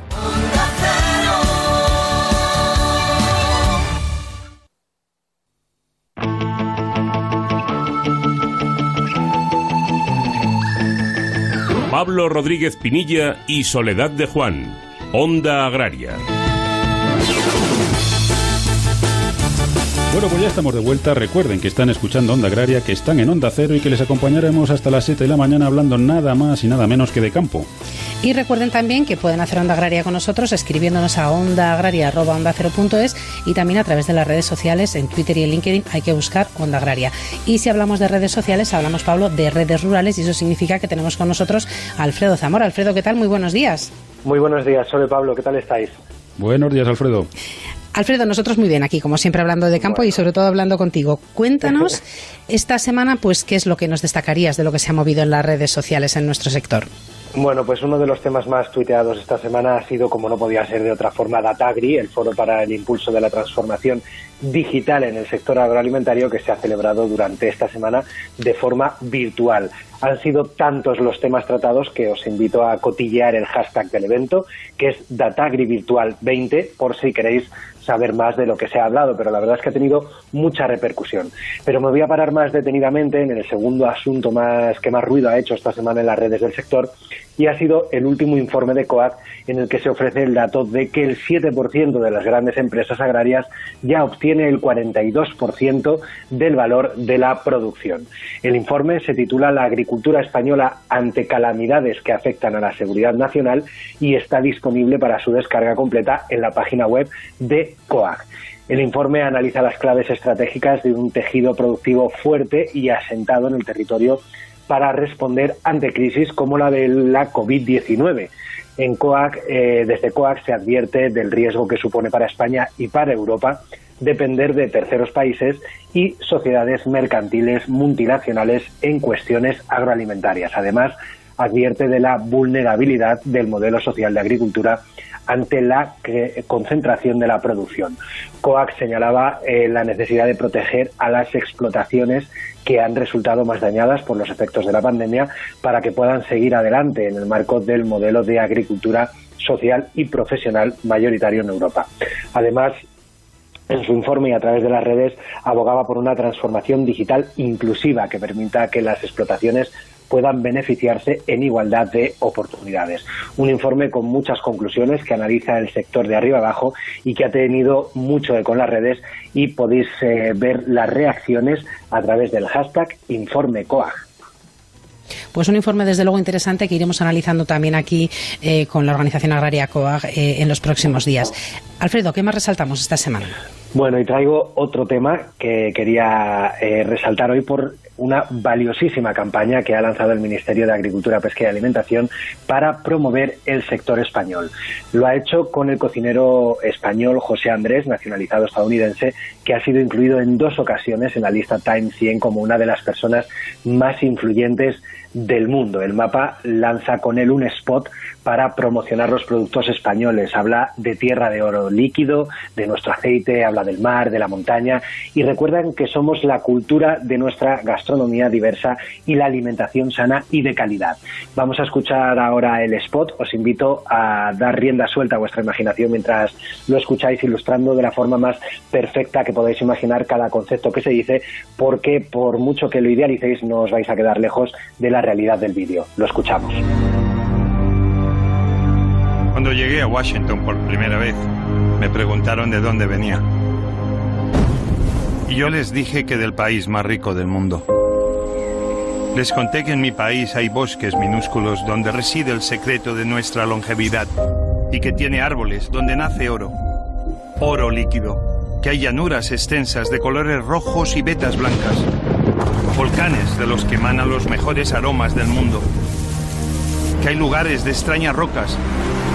[SPEAKER 1] Pablo Rodríguez Pinilla y Soledad de Juan. Onda Agraria.
[SPEAKER 2] Bueno, pues ya estamos de vuelta. Recuerden que están escuchando Onda Agraria, que están en Onda Cero y que les acompañaremos hasta las 7 de la mañana hablando nada más y nada menos que de campo.
[SPEAKER 3] Y recuerden también que pueden hacer Onda Agraria con nosotros escribiéndonos a ondaagraria.es y también a través de las redes sociales, en Twitter y en LinkedIn hay que buscar Onda Agraria. Y si hablamos de redes sociales, hablamos, Pablo, de redes rurales y eso significa que tenemos con nosotros a Alfredo Zamora. Alfredo, ¿qué tal? Muy buenos días.
[SPEAKER 13] Muy buenos días, soy Pablo, ¿qué tal estáis?
[SPEAKER 2] Buenos días, Alfredo.
[SPEAKER 3] Alfredo, nosotros muy bien aquí, como siempre, hablando de campo y sobre todo hablando contigo. Cuéntanos esta semana, pues, qué es lo que nos destacarías de lo que se ha movido en las redes sociales en nuestro sector.
[SPEAKER 13] Bueno, pues uno de los temas más tuiteados esta semana ha sido, como no podía ser de otra forma, Datagri, el foro para el impulso de la transformación digital en el sector agroalimentario que se ha celebrado durante esta semana de forma virtual. Han sido tantos los temas tratados que os invito a cotillear el hashtag del evento, que es Datagri Virtual 20, por si queréis saber más de lo que se ha hablado, pero la verdad es que ha tenido mucha repercusión. Pero me voy a parar más detenidamente en el segundo asunto más que más ruido ha hecho esta semana en las redes del sector y ha sido el último informe de COAC en el que se ofrece el dato de que el 7% de las grandes empresas agrarias ya obtiene el 42% del valor de la producción. El informe se titula La agricultura española ante calamidades que afectan a la seguridad nacional y está disponible para su descarga completa en la página web de COAG. El informe analiza las claves estratégicas de un tejido productivo fuerte y asentado en el territorio para responder ante crisis como la de la COVID-19. En COAC, eh, desde COAC se advierte del riesgo que supone para España y para Europa depender de terceros países y sociedades mercantiles multinacionales en cuestiones agroalimentarias. Además, advierte de la vulnerabilidad del modelo social de agricultura ante la concentración de la producción. COAC señalaba eh, la necesidad de proteger a las explotaciones que han resultado más dañadas por los efectos de la pandemia para que puedan seguir adelante en el marco del modelo de agricultura social y profesional mayoritario en Europa. Además, en su informe y a través de las redes abogaba por una transformación digital inclusiva que permita que las explotaciones puedan beneficiarse en igualdad de oportunidades. Un informe con muchas conclusiones que analiza el sector de arriba abajo y que ha tenido mucho eco en las redes y podéis eh, ver las reacciones a través del hashtag InformeCoag.
[SPEAKER 3] Pues un informe desde luego interesante que iremos analizando también aquí eh, con la organización agraria COAG eh, en los próximos días. Alfredo, ¿qué más resaltamos esta semana?
[SPEAKER 13] Bueno, y traigo otro tema que quería resaltar hoy por una valiosísima campaña que ha lanzado el Ministerio de Agricultura, Pesca y Alimentación para promover el sector español. Lo ha hecho con el cocinero español José Andrés, nacionalizado estadounidense, que ha sido incluido en dos ocasiones en la lista Time 100 como una de las personas más influyentes del mundo. El mapa lanza con él un spot para promocionar los productos españoles. Habla de tierra de oro líquido, de nuestro aceite, habla del mar, de la montaña y recuerdan que somos la cultura de nuestra gastronomía diversa y la alimentación sana y de calidad. Vamos a escuchar ahora el spot. Os invito a dar rienda suelta a vuestra imaginación mientras lo escucháis ilustrando de la forma más perfecta que podáis imaginar cada concepto que se dice porque por mucho que lo idealicéis no os vais a quedar lejos de la realidad del vídeo. Lo escuchamos.
[SPEAKER 14] Cuando llegué a Washington por primera vez, me preguntaron de dónde venía. yo les dije que del país más rico del mundo. Les conté que en mi país hay bosques minúsculos donde reside el secreto de nuestra longevidad y que tiene árboles donde nace oro, oro líquido, que hay llanuras extensas de colores rojos y vetas blancas, volcanes de los que emanan los mejores aromas del mundo, que hay lugares de extrañas rocas,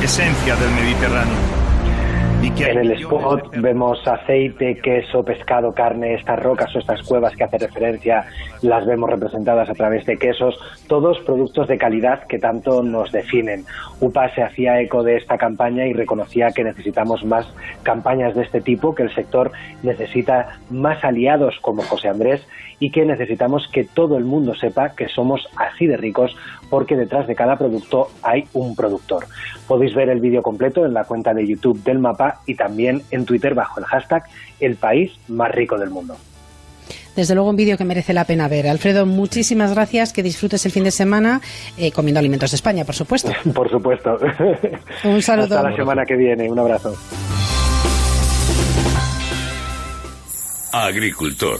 [SPEAKER 14] esencia del Mediterráneo
[SPEAKER 13] en el spot vemos aceite, queso, pescado, carne, estas rocas o estas cuevas que hace referencia, las vemos representadas a través de quesos, todos productos de calidad que tanto nos definen. UPA se hacía eco de esta campaña y reconocía que necesitamos más campañas de este tipo, que el sector necesita más aliados como José Andrés y que necesitamos que todo el mundo sepa que somos así de ricos porque detrás de cada producto hay un productor. Podéis ver el vídeo completo en la cuenta de YouTube del mapa y también en Twitter bajo el hashtag El país más rico del mundo.
[SPEAKER 3] Desde luego un vídeo que merece la pena ver. Alfredo, muchísimas gracias, que disfrutes el fin de semana eh, comiendo alimentos de España, por supuesto.
[SPEAKER 13] por supuesto.
[SPEAKER 3] Un saludo.
[SPEAKER 13] Hasta la semana que viene, un abrazo.
[SPEAKER 6] Agricultor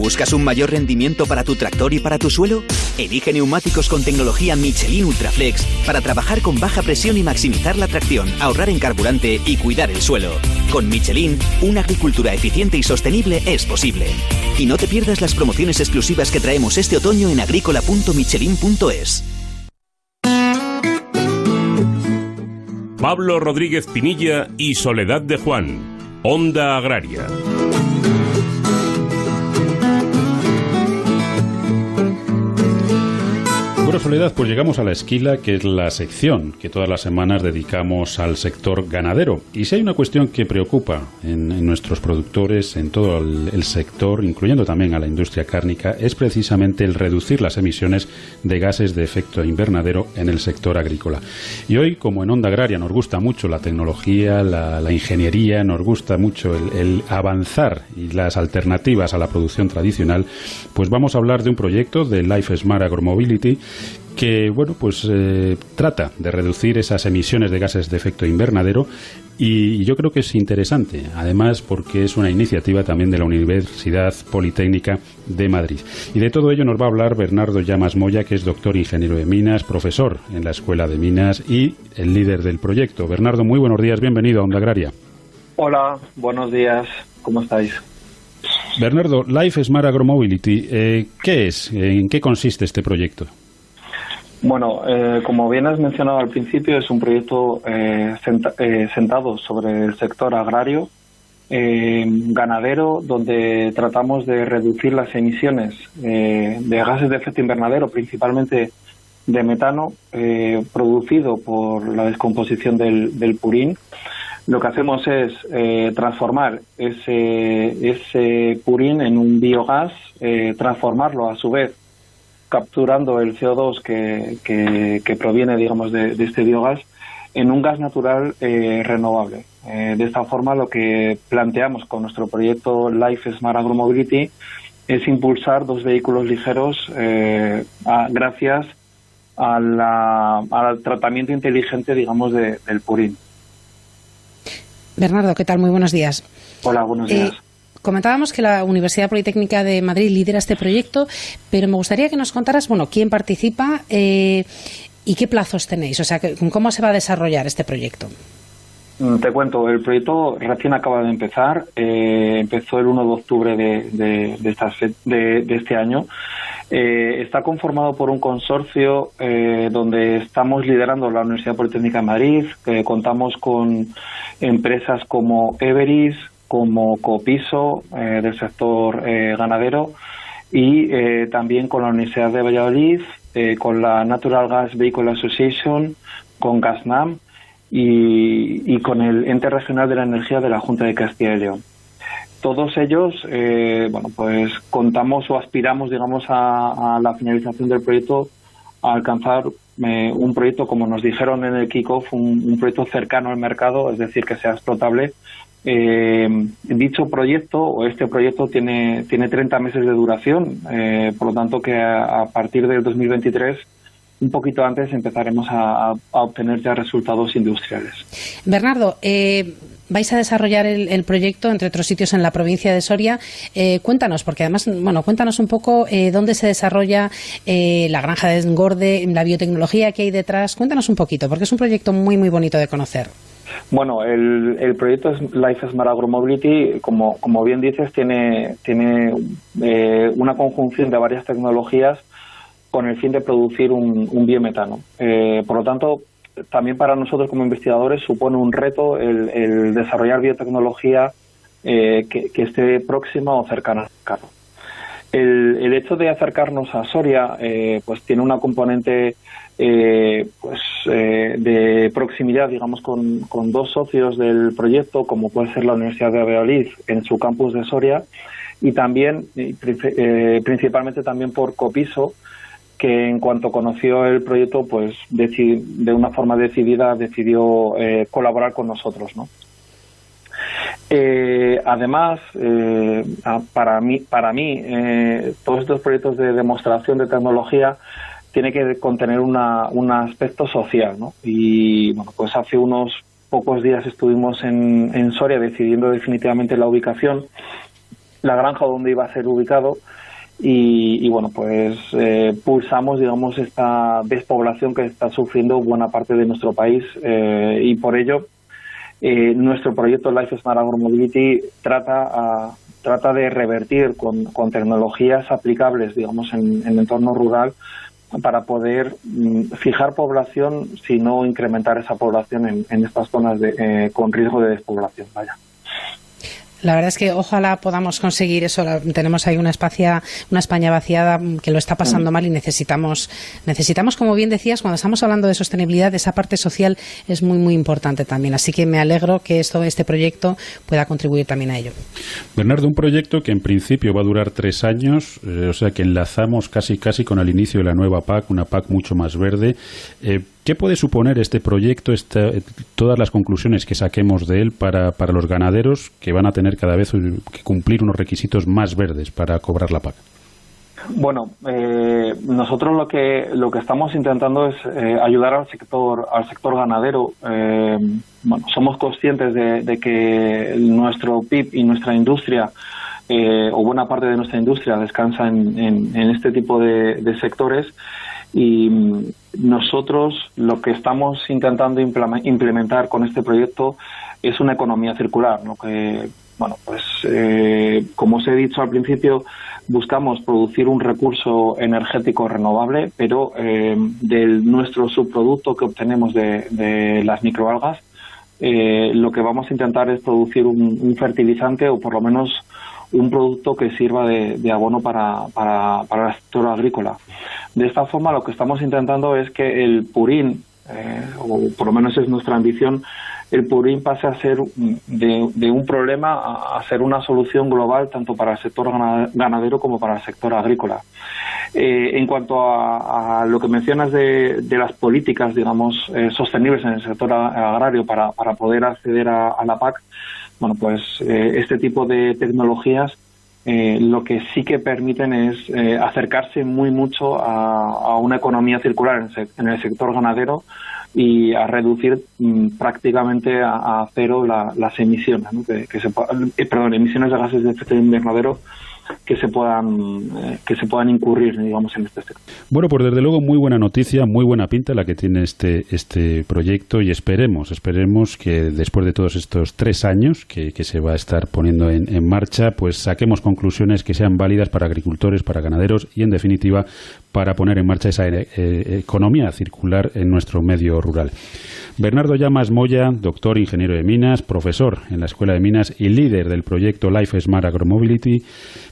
[SPEAKER 8] ¿Buscas un mayor rendimiento para tu tractor y para tu suelo? Elige neumáticos con tecnología Michelin Ultraflex para trabajar con baja presión y maximizar la tracción, ahorrar en carburante y cuidar el suelo. Con Michelin, una agricultura eficiente y sostenible es posible. Y no te pierdas las promociones exclusivas que traemos este otoño en agrícola.michelin.es.
[SPEAKER 1] Pablo Rodríguez Pinilla y Soledad de Juan, Onda Agraria.
[SPEAKER 2] Bueno, Soledad, pues llegamos a la esquila, que es la sección que todas las semanas dedicamos al sector ganadero. Y si hay una cuestión que preocupa en, nuestros productores, en todo el, sector, incluyendo también a la industria cárnica, es precisamente el reducir las emisiones de gases de efecto invernadero en el sector agrícola. Y hoy, como en Onda Agraria nos gusta mucho la tecnología, la, ingeniería, nos gusta mucho el, el avanzar y las alternativas a la producción tradicional, pues vamos a hablar de un proyecto de Life Smart Agromobility que bueno pues eh, trata de reducir esas emisiones de gases de efecto invernadero y yo creo que es interesante además porque es una iniciativa también de la Universidad Politécnica de Madrid y de todo ello nos va a hablar Bernardo Llamas Moya que es doctor ingeniero de minas profesor en la Escuela de Minas y el líder del proyecto Bernardo muy buenos días bienvenido a Onda Agraria
[SPEAKER 15] Hola buenos días cómo estáis
[SPEAKER 2] Bernardo, Life Smart Agromobility, eh, ¿qué es? ¿En qué consiste este proyecto?
[SPEAKER 15] Bueno, eh, como bien has mencionado al principio, es un proyecto eh, eh, sentado sobre el sector agrario, ganadero, donde tratamos de reducir las emisiones de gases de efecto invernadero, principalmente de metano, producido por la descomposición del, del, purín. Lo que hacemos es transformar ese, ese purín en un biogás, transformarlo a su vez capturando el CO2 que, que, proviene, digamos, de, este biogás en un gas natural eh, renovable. Eh, de esta forma, lo que planteamos con nuestro proyecto Life Smart Agromobility es impulsar dos vehículos ligeros eh, gracias al tratamiento inteligente, digamos, del purín.
[SPEAKER 3] Bernardo, ¿qué tal? Muy buenos días.
[SPEAKER 15] Hola, buenos días.
[SPEAKER 3] Comentábamos que la Universidad Politécnica de Madrid lidera este proyecto, pero me gustaría que nos contaras, bueno, quién participa eh, y qué plazos tenéis, o sea, cómo se va a desarrollar este proyecto.
[SPEAKER 15] Mm, te cuento, el proyecto recién acaba de empezar, eh, empezó el 1 de octubre de, de, este año. Eh, está conformado por un consorcio donde estamos liderando la Universidad Politécnica de Madrid, contamos con empresas como Everis, como Copiso eh, del sector eh, ganadero y eh, también con la Universidad de Valladolid, con la Natural Gas Vehicle Association, con Gasnam y, con el ente regional de la energía de la Junta de Castilla y León. Todos ellos, bueno, pues contamos o aspiramos, digamos, a, la finalización del proyecto a alcanzar eh, un proyecto, como nos dijeron en el kickoff, un, un proyecto cercano al mercado, es decir, que sea explotable. Eh, dicho proyecto o este proyecto tiene, tiene 30 meses de duración, eh, por lo tanto que a, partir del 2023 un poquito antes empezaremos a, a obtener ya resultados industriales.
[SPEAKER 3] Bernardo, eh, vais a desarrollar el, el, proyecto entre otros sitios en la provincia de Soria. Eh, cuéntanos, porque además, bueno, cuéntanos un poco eh, dónde se desarrolla eh, la granja de engorde, la biotecnología que hay detrás. Cuéntanos un poquito, porque es un proyecto muy, muy bonito de conocer.
[SPEAKER 15] Bueno, el, el proyecto Life Smart Agromobility, como, como bien dices, tiene, tiene eh, una conjunción de varias tecnologías con el fin de producir un, biometano. Eh, por lo tanto, también para nosotros como investigadores supone un reto el, desarrollar biotecnología eh, que, que, esté próxima o cercana al mercado. El, el, hecho de acercarnos a Soria eh, pues tiene una componente eh, pues eh, de proximidad digamos con, con, dos socios del proyecto como puede ser la Universidad de Valladolid en su campus de Soria y también eh, principalmente también por Copiso que en cuanto conoció el proyecto, pues de una forma decidida decidió colaborar con nosotros, ¿no? Además, para mí, para mí todos estos proyectos de demostración de tecnología tiene que contener una, un aspecto social, ¿no? Y bueno, pues hace unos pocos días estuvimos en, en Soria decidiendo definitivamente la ubicación, la granja donde iba a ser ubicado, y, bueno, pues eh, pulsamos, digamos, esta despoblación que está sufriendo buena parte de nuestro país eh, y por ello eh, nuestro proyecto Life Smart Agromobility trata, a, trata de revertir con, con, tecnologías aplicables, digamos, en, en, el entorno rural para poder mm, fijar población, si no incrementar esa población en, estas zonas de, eh, con riesgo de despoblación. Vaya.
[SPEAKER 3] La verdad es que ojalá podamos conseguir eso. Tenemos ahí una, espacia, una España vaciada que lo está pasando mal y necesitamos, necesitamos, como bien decías, cuando estamos hablando de sostenibilidad, esa parte social es muy, muy importante también. Así que me alegro que esto, este proyecto pueda contribuir también a ello.
[SPEAKER 2] Bernardo, un proyecto que en principio va a durar tres años, eh, o sea que enlazamos casi, casi con el inicio de la nueva PAC, una PAC mucho más verde. Eh, ¿Qué puede suponer este proyecto, esta, todas las conclusiones que saquemos de él para, para, los ganaderos que van a tener cada vez que cumplir unos requisitos más verdes para cobrar la PAC?
[SPEAKER 15] Bueno, eh, nosotros lo que lo que estamos intentando es eh, ayudar al sector al sector ganadero. Eh, somos conscientes de, que nuestro PIB y nuestra industria o buena parte de nuestra industria descansa en, en, en este tipo de, de sectores y nosotros lo que estamos intentando implementar con este proyecto es una economía circular, ¿no? que, bueno, pues eh, como os he dicho al principio, buscamos producir un recurso energético renovable, pero eh, de nuestro subproducto que obtenemos de, de las microalgas, eh, lo que vamos a intentar es producir un, un, fertilizante o por lo menos un producto que sirva de, de abono para, para, para el sector agrícola. De esta forma, lo que estamos intentando es que el purín, eh, o por lo menos es nuestra ambición, el purín pase a ser de, de, un problema a ser una solución global tanto para el sector ganadero como para el sector agrícola. Eh, en cuanto a, a, lo que mencionas de, de las políticas, digamos, eh, sostenibles en el sector agrario para, para poder acceder a, a la PAC, bueno, pues eh, este tipo de tecnologías eh, lo que sí que permiten es eh, acercarse muy mucho a, una economía circular en, el sector ganadero y a reducir mm, prácticamente a, cero la, las emisiones, que se, eh, perdón, emisiones de gases de efecto invernadero que se puedan eh, que se puedan incurrir digamos en este sector.
[SPEAKER 2] Bueno, pues desde luego muy buena noticia, muy buena pinta la que tiene este este proyecto y esperemos esperemos que después de todos estos tres años que, que se va a estar poniendo en, en, marcha, pues saquemos conclusiones que sean válidas para agricultores, para ganaderos y en definitiva para poner en marcha esa eh, economía circular en nuestro medio rural. Bernardo Llamas Moya, doctor ingeniero de minas, profesor en la Escuela de Minas y líder del proyecto Life Smart Agromobility.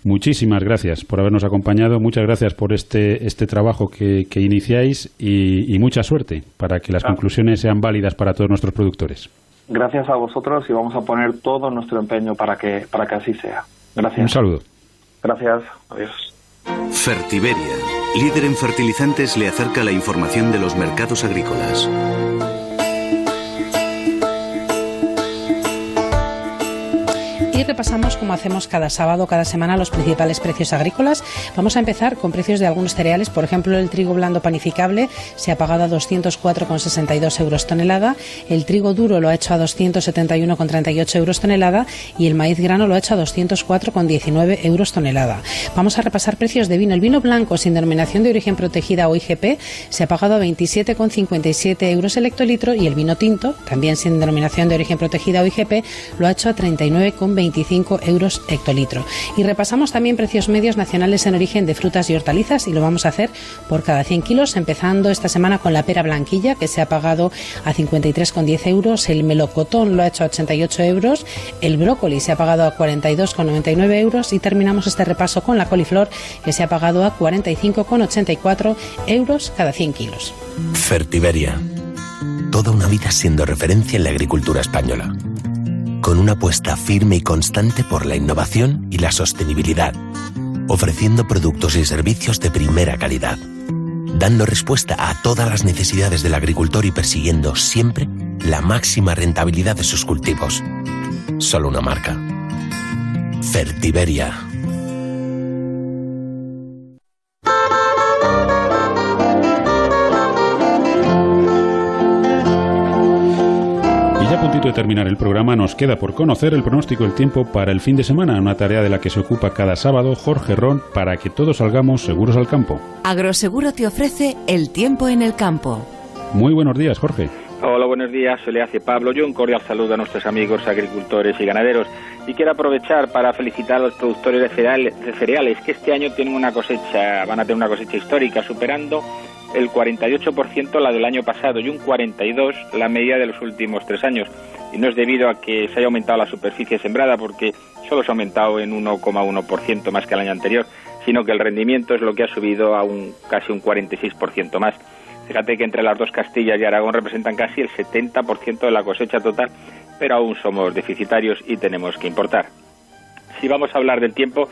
[SPEAKER 2] Muchísimas gracias por habernos acompañado, muchas gracias por este, este trabajo que, que iniciáis y, y, mucha suerte para que las ah. conclusiones sean válidas para todos nuestros productores.
[SPEAKER 15] Gracias a vosotros y vamos a poner todo nuestro empeño para que, para que así sea. Gracias.
[SPEAKER 2] Un saludo.
[SPEAKER 15] Gracias. Adiós.
[SPEAKER 9] Fertiberia
[SPEAKER 16] líder en fertilizantes, le acerca la información de los mercados agrícolas.
[SPEAKER 3] Repasamos, como hacemos cada sábado, cada semana, los principales precios agrícolas. Vamos a empezar con precios de algunos cereales. Por ejemplo, el trigo blando panificable se ha pagado a 204,62 euros tonelada. El trigo duro lo ha hecho a 271,38 euros tonelada. Y el maíz grano lo ha hecho a 204,19 euros tonelada. Vamos a repasar precios de vino. El vino blanco sin denominación de origen protegida o IGP se ha pagado a 27,57 euros el hectolitro. Y el vino tinto, también sin denominación de origen protegida o IGP, lo ha hecho a 39,20 25 euros hectolitro. Y repasamos también precios medios nacionales en origen de frutas y hortalizas y lo vamos a hacer por cada 100 kilos, empezando esta semana con la pera blanquilla que se ha pagado a 53,10 euros, el melocotón lo ha hecho a 88 euros, el brócoli se ha pagado a 42,99 euros y terminamos este repaso con la coliflor que se ha pagado a 45,84 euros cada 100 kilos.
[SPEAKER 17] Fertiberia. Toda una vida siendo referencia en la agricultura española con una apuesta firme y constante por la innovación y la sostenibilidad, ofreciendo productos y servicios de primera calidad, dando respuesta a todas las necesidades del agricultor y persiguiendo siempre la máxima rentabilidad de sus cultivos. Solo una marca. Fertiberia.
[SPEAKER 2] De terminar el programa, nos queda por conocer el pronóstico del tiempo para el fin de semana, una tarea de la que se ocupa cada sábado Jorge Ron para que todos salgamos seguros al campo.
[SPEAKER 18] Agroseguro te ofrece el tiempo en el campo.
[SPEAKER 2] Muy buenos días, Jorge.
[SPEAKER 19] Hola, buenos días. Se le hace Pablo. Yo un cordial saludo a nuestros amigos agricultores y ganaderos. Y quiero aprovechar para felicitar a los productores de cereales, de cereales que este año tienen una cosecha, van a tener una cosecha histórica, superando el 48% la del año pasado y un 42% la media de los últimos tres años. Y no es debido a que se haya aumentado la superficie sembrada, porque solo se ha aumentado en 1,1% más que el año anterior, sino que el rendimiento es lo que ha subido a un casi un 46% más. Fíjate que entre las dos Castillas y Aragón representan casi el 70% de la cosecha total, pero aún somos deficitarios y tenemos que importar. Si vamos a hablar del tiempo,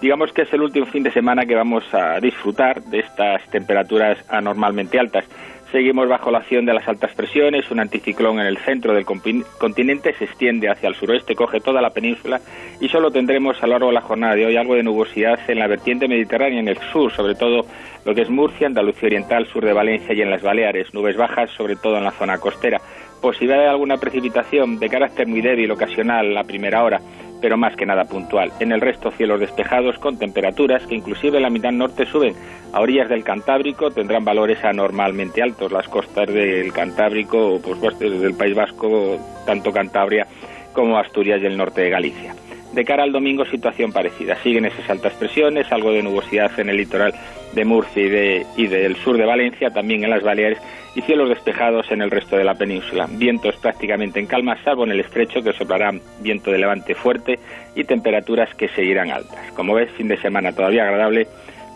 [SPEAKER 19] digamos que es el último fin de semana que vamos a disfrutar de estas temperaturas anormalmente altas. Seguimos bajo la acción de las altas presiones, un anticiclón en el centro del continente se extiende hacia el suroeste, coge toda la península y solo tendremos a lo largo de la jornada de hoy algo de nubosidad en la vertiente mediterránea en el sur, sobre todo lo que es Murcia, Andalucía Oriental, sur de Valencia y en las Baleares, nubes bajas sobre todo en la zona costera. Posibilidad de alguna precipitación de carácter muy débil ocasional a primera hora pero más que nada puntual. En el resto cielos despejados con temperaturas que inclusive en la mitad norte suben. A orillas del Cantábrico tendrán valores anormalmente altos. Las costas del Cantábrico, pues desde el País Vasco, tanto Cantabria como Asturias y el norte de Galicia. De cara al domingo, situación parecida. Siguen esas altas presiones, algo de nubosidad en el litoral de Murcia y, de, y del sur de Valencia, también en las Baleares, y cielos despejados en el resto de la península. Vientos prácticamente en calma, salvo en el estrecho, que soplará viento de levante fuerte y temperaturas que seguirán altas. Como ves, fin de semana todavía agradable,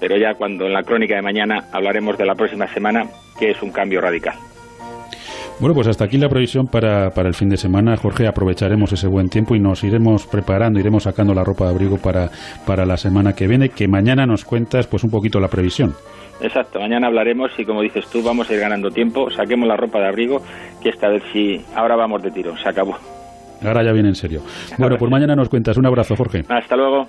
[SPEAKER 19] pero ya cuando en la crónica de mañana hablaremos de la próxima semana, que es un cambio radical.
[SPEAKER 2] Bueno, pues hasta aquí la previsión para, para, el fin de semana. Jorge, aprovecharemos ese buen tiempo y nos iremos preparando, iremos sacando la ropa de abrigo para, para la semana que viene, que mañana nos cuentas pues un poquito la previsión.
[SPEAKER 19] Exacto, mañana hablaremos y como dices tú, vamos a ir ganando tiempo, saquemos la ropa de abrigo, que esta vez sí, ahora vamos de tiro, se acabó.
[SPEAKER 2] Ahora ya viene en serio. Bueno, pues mañana nos cuentas. Un abrazo, Jorge.
[SPEAKER 19] Hasta luego.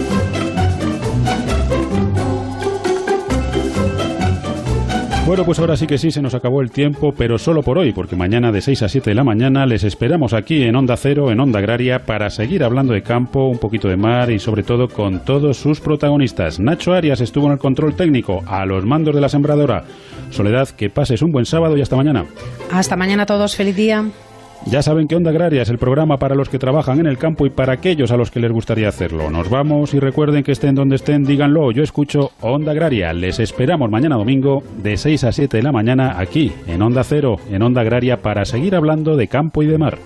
[SPEAKER 2] Bueno, pues ahora sí que sí, se nos acabó el tiempo, pero solo por hoy, porque mañana de 6 a 7 de la mañana les esperamos aquí en Onda Cero, en Onda Agraria, para seguir hablando de campo, un poquito de mar y sobre todo con todos sus protagonistas. Nacho Arias estuvo en el control técnico, a los mandos de la sembradora. Soledad, que pases un buen sábado y hasta mañana.
[SPEAKER 3] Hasta mañana a todos, feliz día.
[SPEAKER 2] Ya saben que Onda Agraria es el programa para los que trabajan en el campo y para aquellos a los que les gustaría hacerlo. Nos vamos y recuerden que estén donde estén, díganlo. Yo escucho Onda Agraria. Les esperamos mañana domingo de 6 a 7 de la mañana aquí en Onda Cero, en Onda Agraria, para seguir hablando de campo y de mar.